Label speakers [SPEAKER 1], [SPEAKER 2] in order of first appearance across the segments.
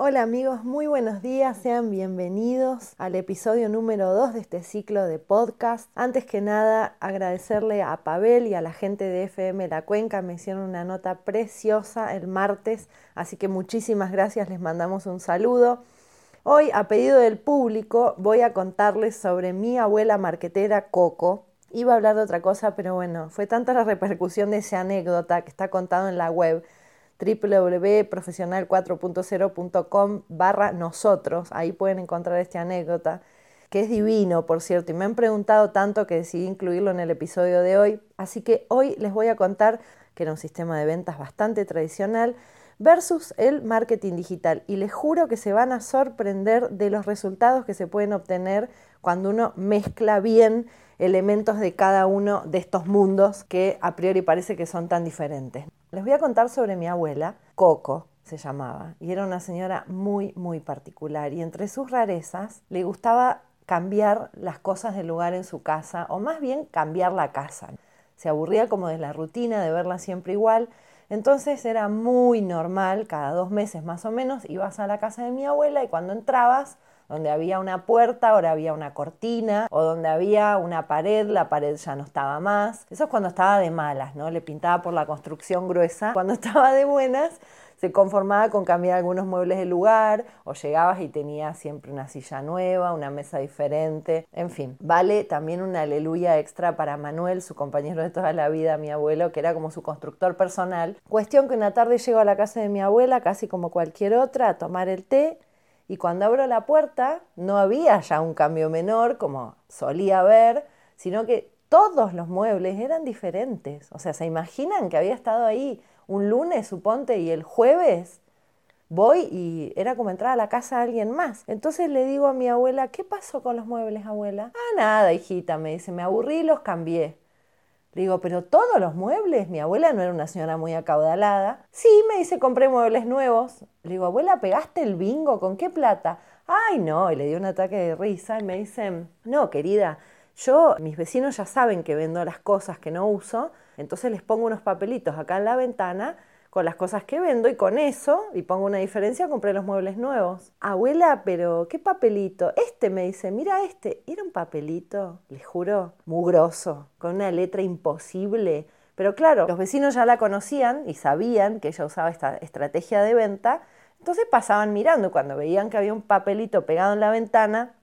[SPEAKER 1] Hola amigos, muy buenos días, sean bienvenidos al episodio número 2 de este ciclo de podcast. Antes que nada, agradecerle a Pavel y a la gente de FM La Cuenca, me hicieron una nota preciosa el martes, así que muchísimas gracias, les mandamos un saludo. Hoy, a pedido del público, voy a contarles sobre mi abuela marquetera Coco. Iba a hablar de otra cosa, pero bueno, fue tanta la repercusión de esa anécdota que está contado en la web www.profesional4.0.com barra nosotros. Ahí pueden encontrar esta anécdota, que es divino, por cierto, y me han preguntado tanto que decidí incluirlo en el episodio de hoy. Así que hoy les voy a contar que era un sistema de ventas bastante tradicional versus el marketing digital. Y les juro que se van a sorprender de los resultados que se pueden obtener cuando uno mezcla bien elementos de cada uno de estos mundos que a priori parece que son tan diferentes. Les voy a contar sobre mi abuela, Coco se llamaba, y era una señora muy, muy particular. Y entre sus rarezas le gustaba cambiar las cosas del lugar en su casa, o más bien cambiar la casa. Se aburría como de la rutina de verla siempre igual, entonces era muy normal, cada dos meses más o menos, ibas a la casa de mi abuela y cuando entrabas donde había una puerta, ahora había una cortina, o donde había una pared, la pared ya no estaba más. Eso es cuando estaba de malas, ¿no? Le pintaba por la construcción gruesa. Cuando estaba de buenas, se conformaba con cambiar algunos muebles de lugar, o llegabas y tenía siempre una silla nueva, una mesa diferente, en fin. Vale también una aleluya extra para Manuel, su compañero de toda la vida, mi abuelo, que era como su constructor personal. Cuestión que una tarde llego a la casa de mi abuela, casi como cualquier otra, a tomar el té y cuando abro la puerta no había ya un cambio menor como solía haber, sino que todos los muebles eran diferentes. O sea, ¿se imaginan que había estado ahí un lunes, suponte, y el jueves voy y era como entrar a la casa de alguien más? Entonces le digo a mi abuela, ¿qué pasó con los muebles, abuela? Ah, nada, hijita, me dice, me aburrí y los cambié. Le digo, pero todos los muebles, mi abuela no era una señora muy acaudalada. Sí, me dice, compré muebles nuevos. Le digo, abuela, ¿pegaste el bingo? ¿Con qué plata? Ay, no, y le dio un ataque de risa y me dice, no, querida, yo, mis vecinos ya saben que vendo las cosas que no uso, entonces les pongo unos papelitos acá en la ventana las cosas que vendo y con eso, y pongo una diferencia, compré los muebles nuevos. Abuela, pero ¿qué papelito? Este me dice, mira este, era un papelito, les juro, mugroso, con una letra imposible. Pero claro, los vecinos ya la conocían y sabían que ella usaba esta estrategia de venta, entonces pasaban mirando, cuando veían que había un papelito pegado en la ventana,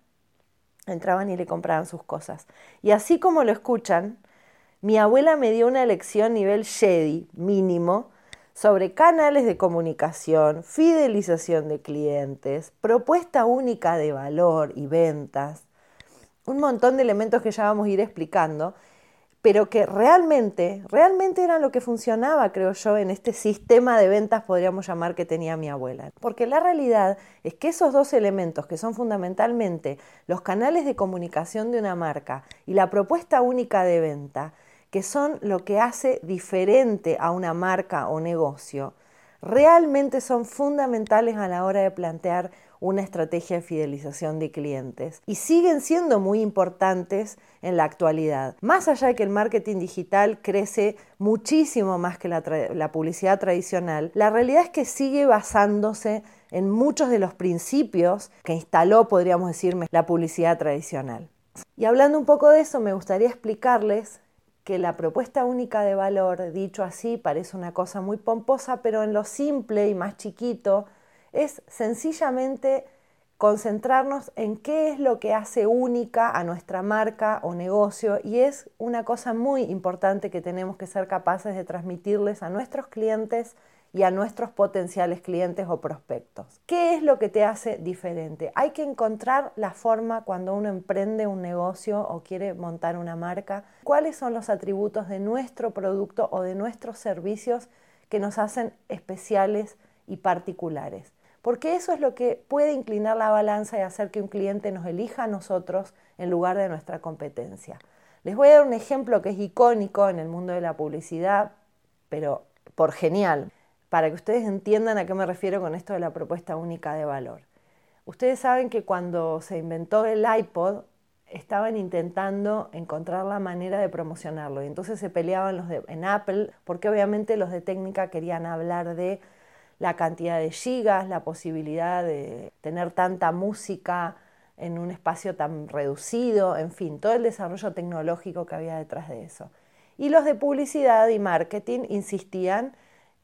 [SPEAKER 1] entraban y le compraban sus cosas. Y así como lo escuchan, mi abuela me dio una lección nivel Jedi mínimo sobre canales de comunicación, fidelización de clientes, propuesta única de valor y ventas, un montón de elementos que ya vamos a ir explicando, pero que realmente, realmente eran lo que funcionaba, creo yo, en este sistema de ventas, podríamos llamar, que tenía mi abuela. Porque la realidad es que esos dos elementos, que son fundamentalmente los canales de comunicación de una marca y la propuesta única de venta, que son lo que hace diferente a una marca o negocio, realmente son fundamentales a la hora de plantear una estrategia de fidelización de clientes y siguen siendo muy importantes en la actualidad. Más allá de que el marketing digital crece muchísimo más que la, publicidad tradicional, la realidad es que sigue basándose en muchos de los principios que instaló, podríamos decirme, la publicidad tradicional. Y hablando un poco de eso, me gustaría explicarles que la propuesta única de valor, dicho así, parece una cosa muy pomposa, pero en lo simple y más chiquito, es sencillamente concentrarnos en qué es lo que hace única a nuestra marca o negocio y es una cosa muy importante que tenemos que ser capaces de transmitirles a nuestros clientes y a nuestros potenciales clientes o prospectos. ¿Qué es lo que te hace diferente? Hay que encontrar la forma cuando uno emprende un negocio o quiere montar una marca, cuáles son los atributos de nuestro producto o de nuestros servicios que nos hacen especiales y particulares. Porque eso es lo que puede inclinar la balanza y hacer que un cliente nos elija a nosotros en lugar de nuestra competencia. Les voy a dar un ejemplo que es icónico en el mundo de la publicidad, pero por genial para que ustedes entiendan a qué me refiero con esto de la propuesta única de valor. Ustedes saben que cuando se inventó el iPod, estaban intentando encontrar la manera de promocionarlo y entonces se peleaban los de, en Apple porque obviamente los de técnica querían hablar de la cantidad de gigas, la posibilidad de tener tanta música en un espacio tan reducido, en fin, todo el desarrollo tecnológico que había detrás de eso. Y los de publicidad y marketing insistían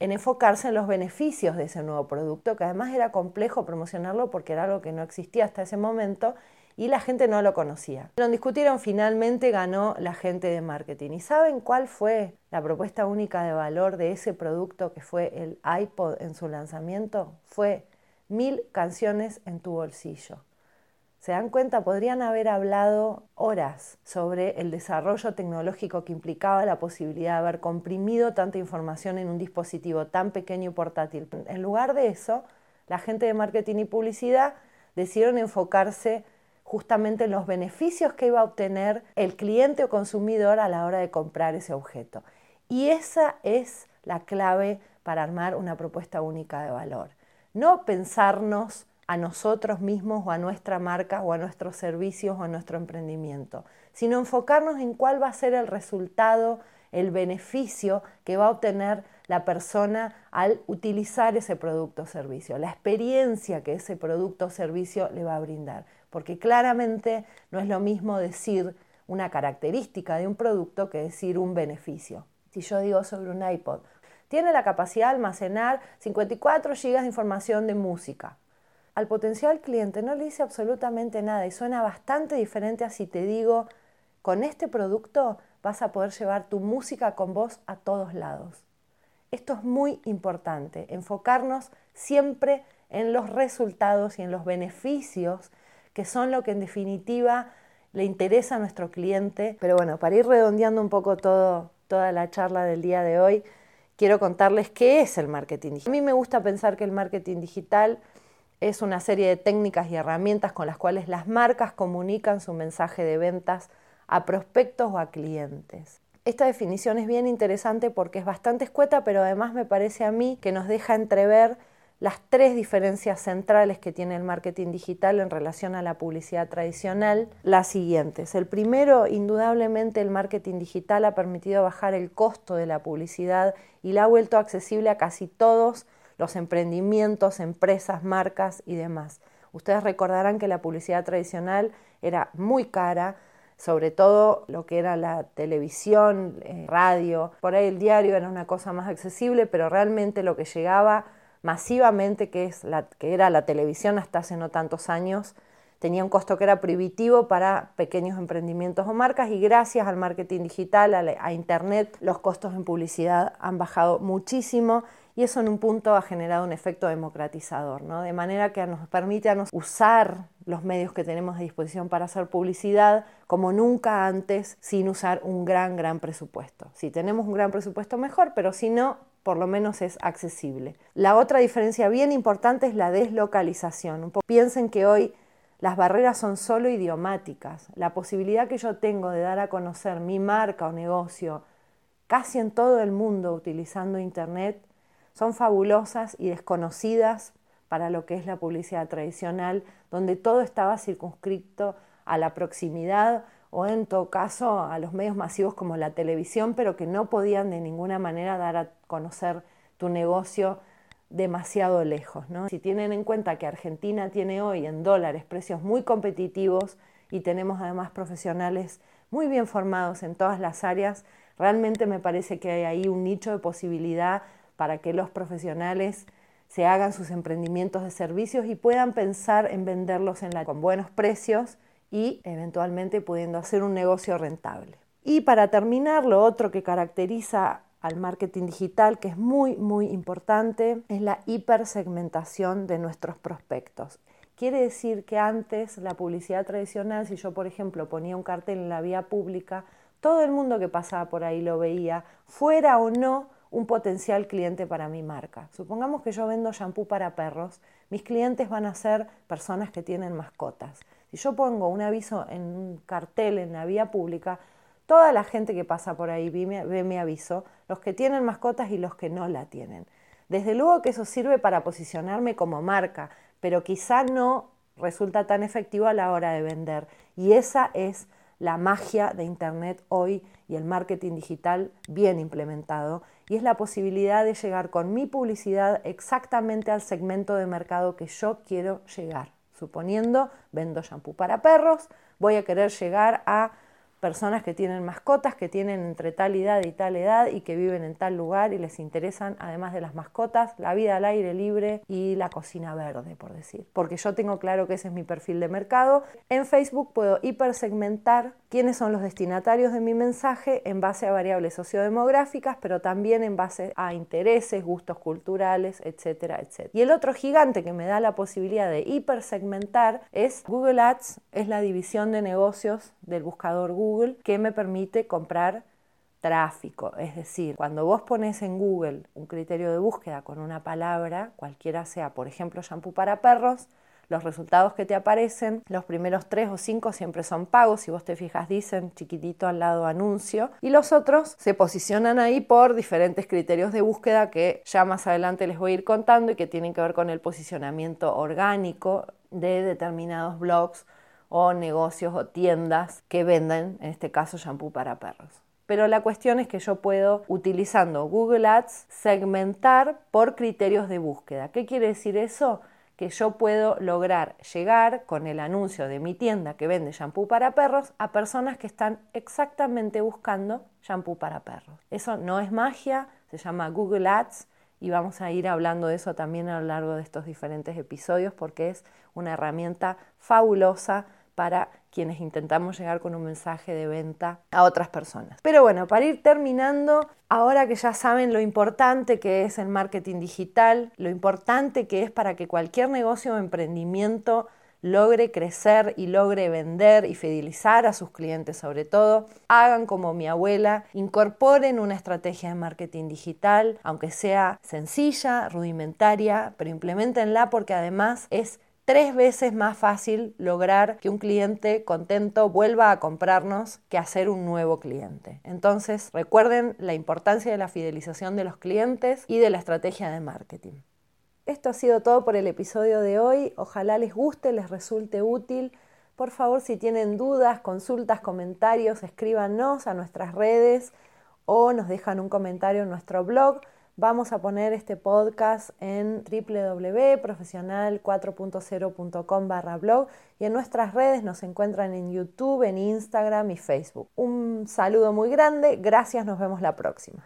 [SPEAKER 1] en enfocarse en los beneficios de ese nuevo producto, que además era complejo promocionarlo porque era algo que no existía hasta ese momento y la gente no lo conocía. Lo discutieron, finalmente ganó la gente de marketing. ¿Y saben cuál fue la propuesta única de valor de ese producto que fue el iPod en su lanzamiento? Fue mil canciones en tu bolsillo. ¿Se dan cuenta? Podrían haber hablado horas sobre el desarrollo tecnológico que implicaba la posibilidad de haber comprimido tanta información en un dispositivo tan pequeño y portátil. En lugar de eso, la gente de marketing y publicidad decidieron enfocarse justamente en los beneficios que iba a obtener el cliente o consumidor a la hora de comprar ese objeto. Y esa es la clave para armar una propuesta única de valor. No pensarnos a nosotros mismos o a nuestra marca o a nuestros servicios o a nuestro emprendimiento, sino enfocarnos en cuál va a ser el resultado, el beneficio que va a obtener la persona al utilizar ese producto o servicio, la experiencia que ese producto o servicio le va a brindar porque claramente no es lo mismo decir una característica de un producto que decir un beneficio. Si yo digo sobre un iPod, tiene la capacidad de almacenar 54 GB de información de música. Al potencial cliente no le dice absolutamente nada y suena bastante diferente a si te digo, con este producto vas a poder llevar tu música con vos a todos lados. Esto es muy importante, enfocarnos siempre en los resultados y en los beneficios que son lo que en definitiva le interesa a nuestro cliente. Pero bueno, para ir redondeando un poco todo, toda la charla del día de hoy, quiero contarles qué es el marketing digital. A mí me gusta pensar que el marketing digital es una serie de técnicas y herramientas con las cuales las marcas comunican su mensaje de ventas a prospectos o a clientes. Esta definición es bien interesante porque es bastante escueta, pero además me parece a mí que nos deja entrever las tres diferencias centrales que tiene el marketing digital en relación a la publicidad tradicional, las siguientes. El primero, indudablemente, el marketing digital ha permitido bajar el costo de la publicidad y la ha vuelto accesible a casi todos los emprendimientos, empresas, marcas y demás. Ustedes recordarán que la publicidad tradicional era muy cara, sobre todo lo que era la televisión, eh, radio, por ahí el diario era una cosa más accesible, pero realmente lo que llegaba masivamente, que, es la, que era la televisión hasta hace no tantos años, tenía un costo que era prohibitivo para pequeños emprendimientos o marcas y gracias al marketing digital, a, Internet, los costos en publicidad han bajado muchísimo y eso en un punto ha generado un efecto democratizador, ¿no? de manera que nos permite a nos usar los medios que tenemos a disposición para hacer publicidad como nunca antes sin usar un gran, gran presupuesto. Si tenemos un gran presupuesto mejor, pero si no, por lo menos es accesible. La otra diferencia bien importante es la deslocalización. piensen que hoy las barreras son solo idiomáticas. La posibilidad que yo tengo de dar a conocer mi marca o negocio casi en todo el mundo utilizando Internet son fabulosas y desconocidas para lo que es la publicidad tradicional, donde todo estaba circunscrito a la proximidad o en todo caso a los medios masivos como la televisión, pero que no podían de ninguna manera dar a conocer tu negocio demasiado lejos. Si tienen en cuenta que Argentina tiene hoy en dólares precios muy competitivos y tenemos además profesionales muy bien formados en todas las áreas, realmente me parece que hay ahí un nicho de posibilidad para que los profesionales se hagan sus emprendimientos de servicios y puedan pensar en venderlos con buenos precios y eventualmente pudiendo hacer un negocio rentable. Y para terminar, lo otro que caracteriza al marketing digital, que es muy, muy importante, es la hipersegmentación de nuestros prospectos. Quiere decir que antes la publicidad tradicional, si yo por ejemplo ponía un cartel en la vía pública, todo el mundo que pasaba por ahí lo veía, fuera o no un potencial cliente para mi marca. Supongamos que yo vendo shampoo para perros, mis clientes van a ser personas que tienen mascotas. Si yo pongo un aviso en un cartel en la vía pública, toda la gente que pasa por ahí ve mi, aviso, los que tienen mascotas y los que no la tienen. Desde luego que eso sirve para posicionarme como marca, pero quizá no resulta tan efectivo a la hora de vender. Y esa es la magia de Internet hoy y el marketing digital bien implementado y es la posibilidad de llegar con mi publicidad exactamente al segmento de mercado que yo quiero llegar. Suponiendo, vendo shampoo para perros, voy a querer llegar a personas que tienen mascotas, que tienen entre tal edad y tal edad y que viven en tal lugar y les interesan, además de las mascotas, la vida al aire libre y la cocina verde, por decir. Porque yo tengo claro que ese es mi perfil de mercado. En Facebook puedo hipersegmentar quiénes son los destinatarios de mi mensaje en base a variables sociodemográficas, pero también en base a intereses, gustos culturales, etcétera, etcétera. Y el otro gigante que me da la posibilidad de hipersegmentar es Google Ads, es la división de negocios del buscador Google que me permite comprar tráfico. Es decir, cuando vos pones en Google un criterio de búsqueda con una palabra, cualquiera sea, por ejemplo, shampoo para perros, los resultados que te aparecen, los primeros tres o cinco siempre son pagos, si vos te fijas dicen chiquitito al lado anuncio, y los otros se posicionan ahí por diferentes criterios de búsqueda que ya más adelante les voy a ir contando y que tienen que ver con el posicionamiento orgánico de determinados blogs o negocios o tiendas que venden, en este caso, shampoo para perros. Pero la cuestión es que yo puedo, utilizando Google Ads, segmentar por criterios de búsqueda. ¿Qué quiere decir eso? Que yo puedo lograr llegar con el anuncio de mi tienda que vende shampoo para perros a personas que están exactamente buscando shampoo para perros. Eso no es magia, se llama Google Ads y vamos a ir hablando de eso también a lo largo de estos diferentes episodios porque es una herramienta fabulosa para quienes intentamos llegar con un mensaje de venta a otras personas. Pero bueno, para ir terminando, ahora que ya saben lo importante que es el marketing digital, lo importante que es para que cualquier negocio o emprendimiento logre crecer y logre vender y fidelizar a sus clientes sobre todo, hagan como mi abuela, incorporen una estrategia de marketing digital, aunque sea sencilla, rudimentaria, pero implementenla porque además es tres veces más fácil lograr que un cliente contento vuelva a comprarnos que hacer un nuevo cliente. Entonces, recuerden la importancia de la fidelización de los clientes y de la estrategia de marketing. Esto ha sido todo por el episodio de hoy. Ojalá les guste, les resulte útil. Por favor, si tienen dudas, consultas, comentarios, escríbanos a nuestras redes o nos dejan un comentario en nuestro blog Vamos a poner este podcast en www.profesional4.0.com barra blog y en nuestras redes nos encuentran en YouTube, en Instagram y Facebook. Un saludo muy grande, gracias, nos vemos la próxima.